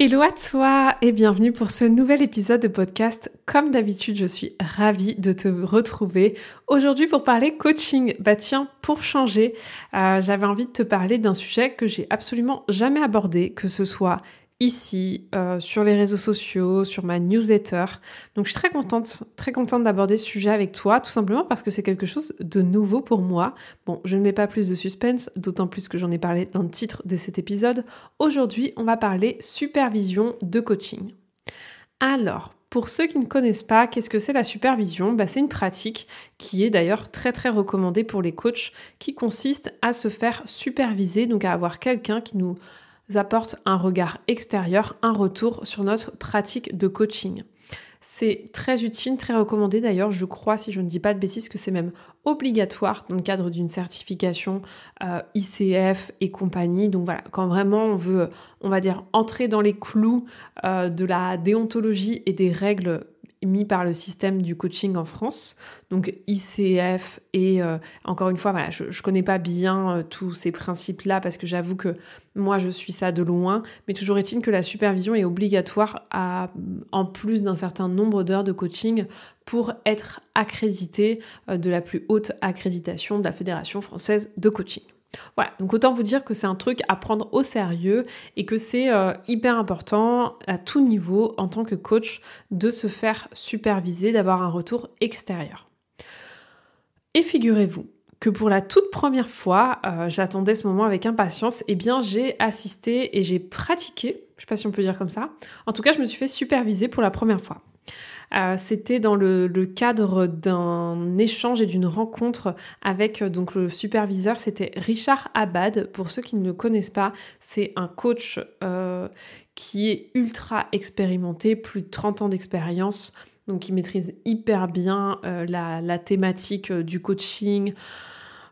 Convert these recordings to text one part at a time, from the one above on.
Hello à toi et bienvenue pour ce nouvel épisode de podcast. Comme d'habitude, je suis ravie de te retrouver aujourd'hui pour parler coaching. Bah tiens, pour changer, euh, j'avais envie de te parler d'un sujet que j'ai absolument jamais abordé, que ce soit ici, euh, sur les réseaux sociaux, sur ma newsletter. Donc je suis très contente, très contente d'aborder ce sujet avec toi, tout simplement parce que c'est quelque chose de nouveau pour moi. Bon, je ne mets pas plus de suspense, d'autant plus que j'en ai parlé dans le titre de cet épisode. Aujourd'hui, on va parler supervision de coaching. Alors, pour ceux qui ne connaissent pas, qu'est-ce que c'est la supervision? Bah, C'est une pratique qui est d'ailleurs très très recommandée pour les coachs, qui consiste à se faire superviser, donc à avoir quelqu'un qui nous apporte un regard extérieur, un retour sur notre pratique de coaching. C'est très utile, très recommandé d'ailleurs, je crois, si je ne dis pas de bêtises, que c'est même obligatoire dans le cadre d'une certification euh, ICF et compagnie. Donc voilà, quand vraiment on veut, on va dire, entrer dans les clous euh, de la déontologie et des règles mis par le système du coaching en France, donc ICF et euh, encore une fois, je, ne connais pas bien euh, tous ces principes-là parce que j'avoue que moi je suis ça de loin, mais toujours est-il que la supervision est obligatoire à, en plus d'un certain nombre d'heures de coaching pour être accrédité euh, de la plus haute accréditation de la Fédération française de coaching. Voilà, donc autant vous dire que c'est un truc à prendre au sérieux et que c'est euh, hyper important à tout niveau en tant que coach de se faire superviser, d'avoir un retour extérieur. Et figurez-vous que pour la toute première fois, euh, j'attendais ce moment avec impatience, et eh bien j'ai assisté et j'ai pratiqué, je sais pas si on peut dire comme ça, en tout cas je me suis fait superviser pour la première fois. Euh, c'était dans le, cadre d'un échange et d'une rencontre avec euh, donc le superviseur. C'était Richard Abad. Pour ceux qui ne le connaissent pas, c'est un coach euh, qui est ultra expérimenté, plus de 30 ans d'expérience. Donc il maîtrise hyper bien la, thématique du coaching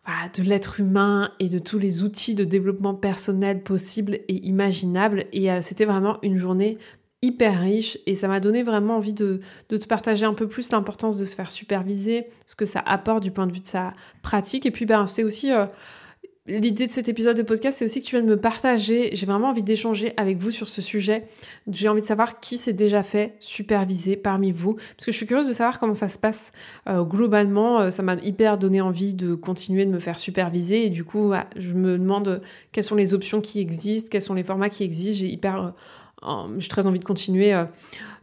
de l'être humain et de tous les outils de développement personnel possibles et imaginables. Et c'était vraiment une journée hyper riche et ça m'a donné vraiment envie de, te partager un peu plus l'importance de se faire superviser, ce que ça apporte du point de vue de sa pratique. Et puis ben, c'est aussi euh, l'idée de cet épisode de podcast, c'est aussi que tu viennes me partager. J'ai vraiment envie d'échanger avec vous sur ce sujet. J'ai envie de savoir qui s'est déjà fait superviser parmi vous, parce que je suis curieuse de savoir comment ça se passe euh, globalement. Euh, ça m'a hyper donné envie de continuer de me faire superviser et du coup, je me demande quelles sont les options qui existent, quels sont les formats qui existent. J'ai hyper j'ai très envie de continuer euh,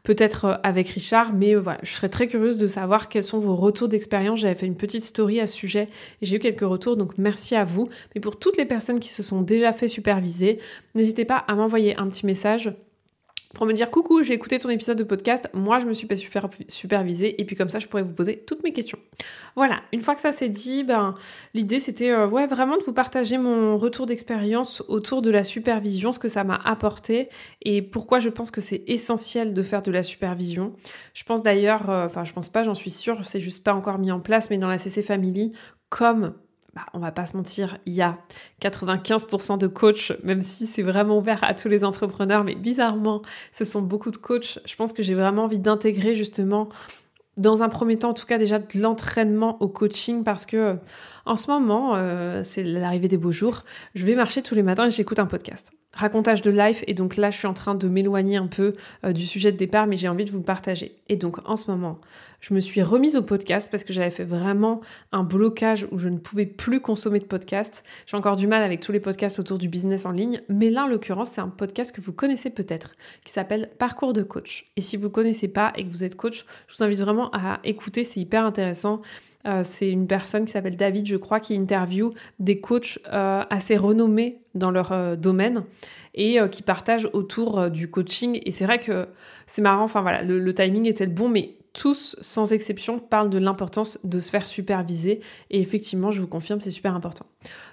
peut-être euh, avec Richard, mais euh, voilà, je serais très curieuse de savoir quels sont vos retours d'expérience. J'avais fait une petite story à ce sujet et j'ai eu quelques retours, donc merci à vous. Mais pour toutes les personnes qui se sont déjà fait superviser, n'hésitez pas à m'envoyer un petit message pour me dire coucou, j'ai écouté ton épisode de podcast, moi je me suis pas super supervisée et puis comme ça je pourrais vous poser toutes mes questions. Voilà, une fois que ça c'est dit, ben l'idée c'était euh, ouais vraiment de vous partager mon retour d'expérience autour de la supervision, ce que ça m'a apporté et pourquoi je pense que c'est essentiel de faire de la supervision. Je pense d'ailleurs, euh, enfin je pense pas, j'en suis sûre, c'est juste pas encore mis en place, mais dans la CC Family, comme bah, on va pas se mentir, il y a 95% de coachs, même si c'est vraiment ouvert à tous les entrepreneurs, mais bizarrement, ce sont beaucoup de coachs. Je pense que j'ai vraiment envie d'intégrer justement, dans un premier temps, en tout cas déjà de l'entraînement au coaching, parce que en ce moment, euh, c'est l'arrivée des beaux jours, je vais marcher tous les matins et j'écoute un podcast racontage de life et donc là je suis en train de m'éloigner un peu euh, du sujet de départ mais j'ai envie de vous le partager. Et donc en ce moment, je me suis remise au podcast parce que j'avais fait vraiment un blocage où je ne pouvais plus consommer de podcasts. J'ai encore du mal avec tous les podcasts autour du business en ligne, mais là en l'occurrence, c'est un podcast que vous connaissez peut-être qui s'appelle Parcours de coach. Et si vous ne connaissez pas et que vous êtes coach, je vous invite vraiment à écouter, c'est hyper intéressant. Euh, c'est une personne qui s'appelle David, je crois, qui interviewe des coachs euh, assez renommés dans leur euh, domaine et qui partagent autour du coaching. Et c'est vrai que c'est marrant, enfin voilà, le, timing était le bon, mais tous, sans exception, parlent de l'importance de se faire superviser. Et effectivement, je vous confirme, c'est super important.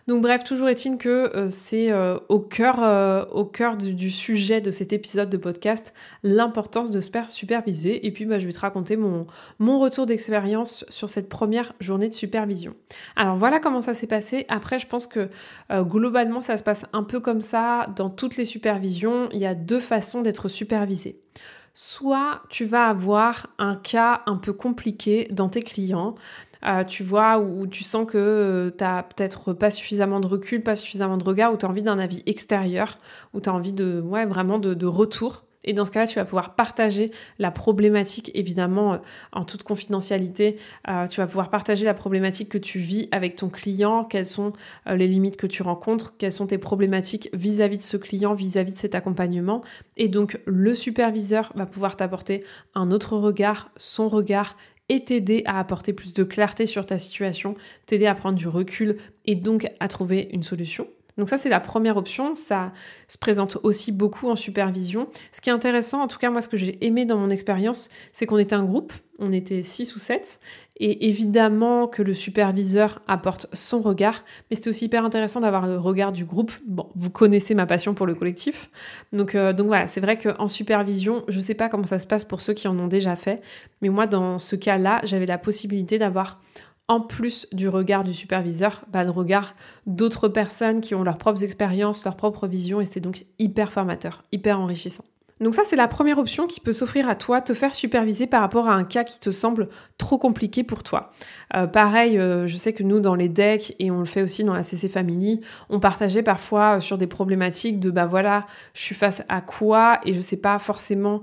Donc bref, toujours est-il que euh, c'est euh, au cœur, euh, du, sujet de cet épisode de podcast, l'importance de se faire superviser. Et puis bah, je vais te raconter mon retour d'expérience sur cette première journée de supervision. Alors voilà comment ça s'est passé. Après, je pense que globalement, ça se passe un peu comme ça dans toutes les supervisions. Il y a deux façons d'être supervisé. Soit tu vas avoir un cas un peu compliqué dans tes clients euh, tu vois, où, tu sens que euh, tu n'as peut-être pas suffisamment de recul, pas suffisamment de regard, ou tu as envie d'un avis extérieur, ou tu as envie de, ouais, vraiment de, retour. Et dans ce cas-là, tu vas pouvoir partager la problématique, évidemment, euh, en toute confidentialité. tu vas pouvoir partager la problématique que tu vis avec ton client, quelles sont les limites que tu rencontres, quelles sont tes problématiques vis-à-vis de ce client, vis à -vis de cet accompagnement. Et donc, le superviseur va pouvoir t'apporter un autre regard, son regard et t'aider à apporter plus de clarté sur ta situation, t'aider à prendre du recul et donc à trouver une solution. Donc ça, c'est la première option. Ça se présente aussi beaucoup en supervision. Ce qui est intéressant, en tout cas moi, ce que j'ai aimé dans mon expérience, c'est qu'on était un groupe, on était 6 ou 7, et évidemment que le superviseur apporte son regard, mais c'était aussi hyper intéressant d'avoir le regard du groupe. Bon, vous connaissez ma passion pour le collectif. Donc, euh, donc voilà, c'est vrai qu'en supervision, je ne sais pas comment ça se passe pour ceux qui en ont déjà fait, mais moi, dans ce cas-là, j'avais la possibilité d'avoir en plus du regard du superviseur, bah, le regard d'autres personnes qui ont leurs propres expériences, leurs propres visions, et c'était donc hyper formateur, hyper enrichissant. Donc ça, c'est la première option qui peut s'offrir à toi, te faire superviser par rapport à un cas qui te semble trop compliqué pour toi. Euh, pareil, euh, je sais que nous, dans les decks, et on le fait aussi dans la CC Family, on partageait parfois euh, sur des problématiques de, bah voilà, je suis face à quoi et je sais pas forcément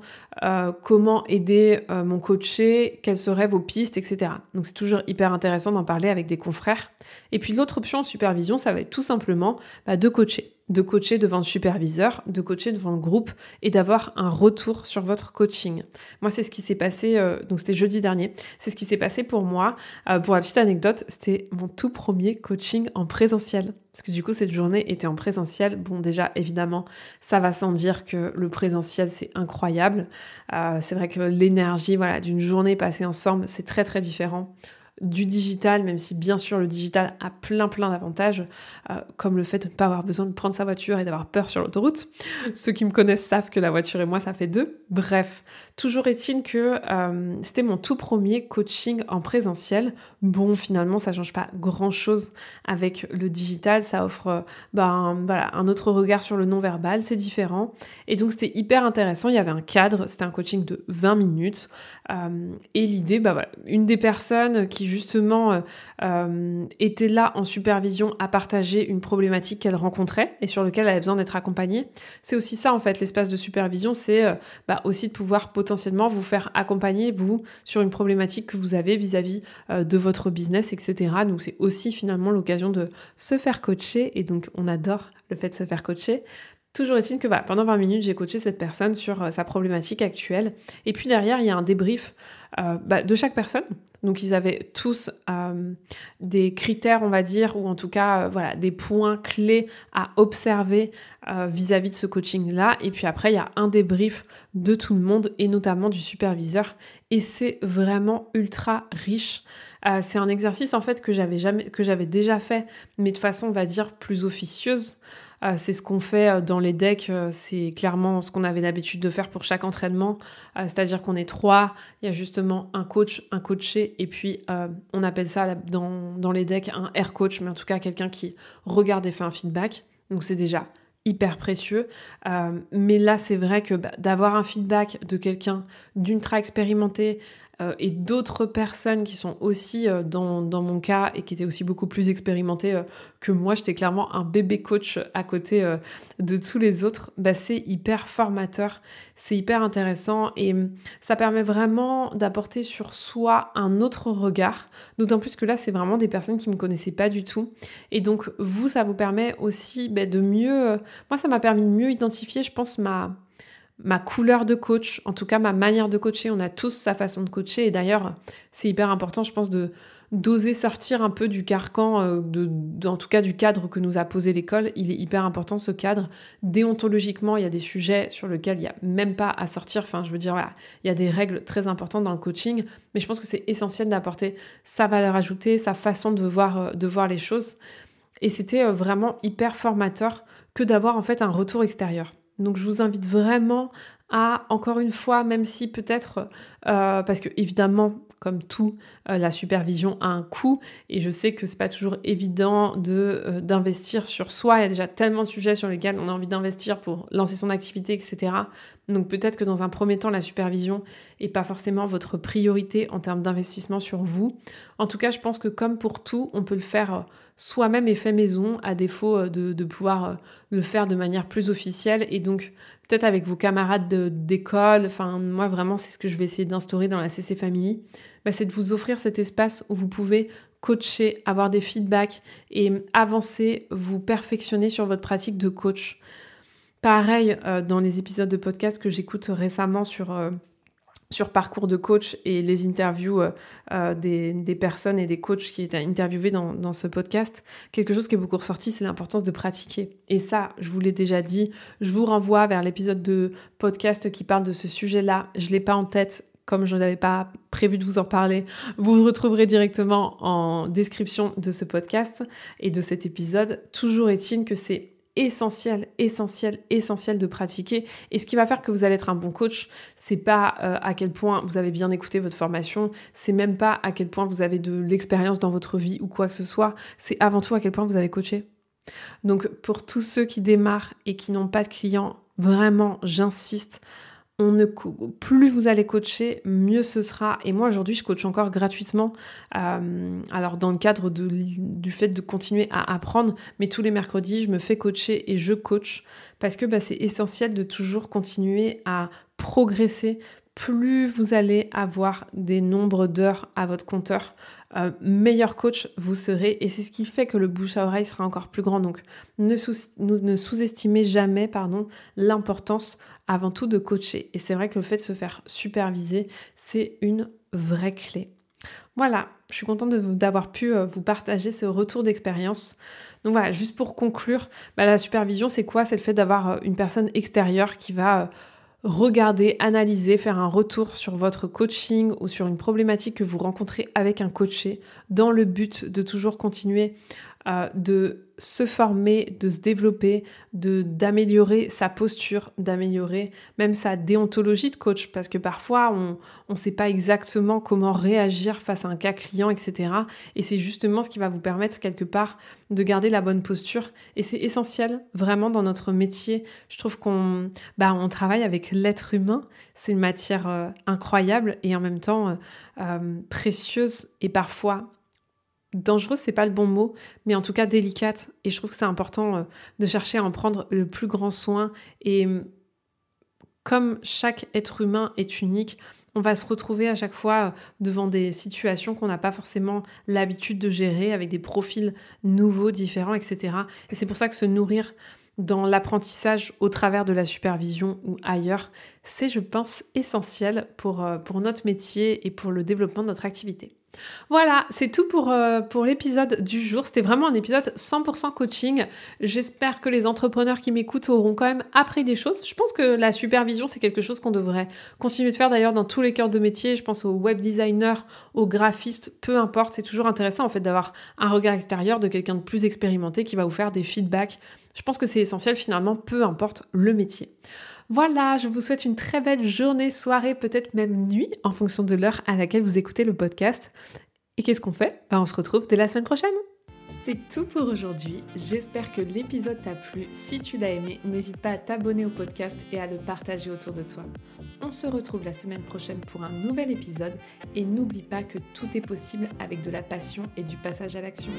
comment aider mon coaché, quelles seraient vos pistes, etc. Donc c'est toujours hyper intéressant d'en parler avec des confrères. Et puis l'autre option de supervision, ça va être tout simplement bah, de coacher de coacher devant le superviseur, de coacher devant le groupe et d'avoir un retour sur votre coaching. Moi, c'est ce qui s'est passé, euh, donc c'était jeudi dernier, c'est ce qui s'est passé pour moi. Euh, pour la petite anecdote, c'était mon tout premier coaching en présentiel. Parce que du coup, cette journée était en présentiel. Bon, déjà, évidemment, ça va sans dire que le présentiel, c'est incroyable. Euh, c'est vrai que l'énergie voilà, d'une journée passée ensemble, c'est très très différent du digital, même si bien sûr le digital a plein plein d'avantages, euh, comme le fait de ne pas avoir besoin de prendre sa voiture et d'avoir peur sur l'autoroute. Ceux qui me connaissent savent que la voiture et moi ça fait deux. Bref, toujours est-il que euh, c'était mon tout premier coaching en présentiel. Bon, finalement ça change pas grand chose avec le digital, ça offre ben, voilà, un autre regard sur le non-verbal, c'est différent. Et donc c'était hyper intéressant, il y avait un cadre, c'était un coaching de 20 minutes. Euh, et l'idée, voilà, une des personnes qui justement euh, euh, était là en supervision à partager une problématique qu'elle rencontrait et sur laquelle elle avait besoin d'être accompagnée. C'est aussi ça en fait, l'espace de supervision, c'est bah, aussi de pouvoir potentiellement vous faire accompagner vous sur une problématique que vous avez vis-à-vis de votre business, etc. Donc c'est aussi finalement l'occasion de se faire coacher et donc on adore le fait de se faire coacher. Toujours est-il que pendant 20 minutes, j'ai coaché cette personne sur euh, sa problématique actuelle. Et puis derrière, il y a un débrief euh, bah, de chaque personne. Donc ils avaient tous euh, des critères, on va dire, ou en tout cas, voilà, des points clés à observer vis-à-vis de ce coaching-là. Et puis après, il y a un débrief de tout le monde, et notamment du superviseur. Et c'est vraiment ultra riche. c'est un exercice en fait que j'avais déjà fait, mais de façon, on va dire, plus officieuse. Euh, c'est ce qu'on fait euh, dans les decks, euh, c'est clairement ce qu'on avait l'habitude de faire pour chaque entraînement, c'est-à-dire qu'on est trois, il y a justement un coach, un coaché, et puis on appelle ça dans, les decks un air coach, mais en tout cas quelqu'un qui regarde et fait un feedback. Donc c'est déjà hyper précieux. mais là, c'est vrai que bah, d'avoir un feedback de quelqu'un d'ultra expérimenté, euh, et d'autres personnes qui sont aussi euh, dans, dans, mon cas et qui étaient aussi beaucoup plus expérimentées euh, que moi, j'étais clairement un bébé coach à côté de tous les autres, bah, c'est hyper formateur, c'est hyper intéressant et hum, ça permet vraiment d'apporter sur soi un autre regard, d'autant plus que là, c'est vraiment des personnes qui ne me connaissaient pas du tout. Et donc, vous, ça vous permet aussi bah, de mieux... moi, ça m'a permis de mieux identifier, je pense, ma ma couleur de coach, en tout cas ma manière de coacher. On a tous sa façon de coacher et d'ailleurs c'est hyper important je pense de d'oser sortir un peu du carcan, euh, de, en tout cas du cadre que nous a posé l'école. Il est hyper important ce cadre. Déontologiquement, il y a des sujets sur lesquels il n'y a même pas à sortir. Enfin, je veux dire, il y a des règles très importantes dans le coaching, mais je pense que c'est essentiel d'apporter sa valeur ajoutée, sa façon de voir, euh, de voir les choses. Et c'était euh, vraiment hyper formateur que d'avoir en fait un retour extérieur. Donc je vous invite vraiment à, encore une fois, même si peut-être, euh, parce que évidemment, comme tout, euh, la supervision a un coût et je sais que c'est pas toujours évident de euh, d'investir sur soi. Il y a déjà tellement de sujets sur lesquels on a envie d'investir pour lancer son activité, etc. Donc peut-être que dans un premier temps, la supervision n'est pas forcément votre priorité en termes d'investissement sur vous. En tout cas, je pense que comme pour tout, on peut le faire soi-même et fait maison, à défaut de, de pouvoir le faire de manière plus officielle. Et donc peut-être avec vos camarades d'école. Enfin, moi, vraiment, c'est ce que je vais essayer d'instaurer dans la CC Family. Bah, c'est de vous offrir cet espace où vous pouvez coacher, avoir des feedbacks et avancer, vous perfectionner sur votre pratique de coach. Pareil, euh, dans les épisodes de podcast que j'écoute récemment sur euh, sur parcours de coach et les interviews euh, euh, des, personnes et des coachs qui étaient interviewés dans, dans, ce podcast, quelque chose qui est beaucoup ressorti, c'est l'importance de pratiquer. Et ça, je vous l'ai déjà dit, je vous renvoie vers l'épisode de podcast qui parle de ce sujet-là. Je l'ai pas en tête, comme je n'avais pas prévu de vous en parler, vous le retrouverez directement en description de ce podcast et de cet épisode. Toujours est-il que c'est essentiel, essentiel, essentiel de pratiquer. Et ce qui va faire que vous allez être un bon coach, c'est pas euh, à quel point vous avez bien écouté votre formation, c'est même pas à quel point vous avez de l'expérience dans votre vie ou quoi que ce soit, c'est avant tout à quel point vous avez coaché. Donc pour tous ceux qui démarrent et qui n'ont pas de clients, vraiment, j'insiste, plus vous allez coacher, mieux ce sera. Et moi aujourd'hui, je coach encore gratuitement. Euh, alors dans le cadre du fait de continuer à apprendre, mais tous les mercredis, je me fais coacher et je coach parce que bah, c'est essentiel de toujours continuer à progresser. Plus vous allez avoir des nombres d'heures à votre compteur, euh, meilleur coach vous serez et c'est ce qui fait que le bouche à oreille sera encore plus grand. Donc ne, sous-estimez jamais l'importance avant tout de coacher. Et c'est vrai que le fait de se faire superviser, c'est une vraie clé. Voilà, je suis contente d'avoir pu euh, vous partager ce retour d'expérience. Donc voilà, juste pour conclure, bah, la supervision, c'est quoi? C'est le fait d'avoir euh, une personne extérieure qui va regarder, analyser, faire un retour sur votre coaching ou sur une problématique que vous rencontrez avec un coaché dans le but de toujours continuer euh, de se former, de se développer, de d'améliorer sa posture, d'améliorer même sa déontologie de coach, parce que parfois on ne sait pas exactement comment réagir face à un cas client, etc. Et c'est justement ce qui va vous permettre quelque part de garder la bonne posture. Et c'est essentiel vraiment dans notre métier. Je trouve qu'on bah, on travaille avec l'être humain. C'est une matière euh, incroyable et en même temps euh, précieuse et parfois dangereuse, c'est pas le bon mot, mais en tout cas délicate. Et je trouve que c'est important euh, de chercher à en prendre le plus grand soin. Et mm, comme chaque être humain est unique, on va se retrouver à chaque fois euh, devant des situations qu'on n'a pas forcément l'habitude de gérer, avec des profils nouveaux, différents, etc. Et c'est pour ça que se nourrir dans l'apprentissage au travers de la supervision ou ailleurs, c'est, je pense, essentiel pour, euh, pour notre métier et pour le développement de notre activité. Voilà, c'est tout pour, euh, pour l'épisode du jour. C'était vraiment un épisode 100% coaching. J'espère que les entrepreneurs qui m'écoutent auront quand même appris des choses. Je pense que la supervision, c'est quelque chose qu'on devrait continuer de faire d'ailleurs dans tous les cœurs de métier. Je pense aux web designers, aux graphistes, peu importe. C'est toujours intéressant en fait d'avoir un regard extérieur de quelqu'un de plus expérimenté qui va vous faire des feedbacks. Je pense que c'est essentiel finalement, peu importe le métier. Voilà, je vous souhaite une très belle journée, soirée, peut-être même nuit, en fonction de l'heure à laquelle vous écoutez le podcast. Et qu'est-ce qu'on fait? Ben, On se retrouve dès la semaine prochaine. C'est tout pour aujourd'hui. J'espère que l'épisode t'a plu. Si tu l'as aimé, n'hésite pas à t'abonner au podcast et à le partager autour de toi. On se retrouve la semaine prochaine pour un nouvel épisode et n'oublie pas que tout est possible avec de la passion et du passage à l'action.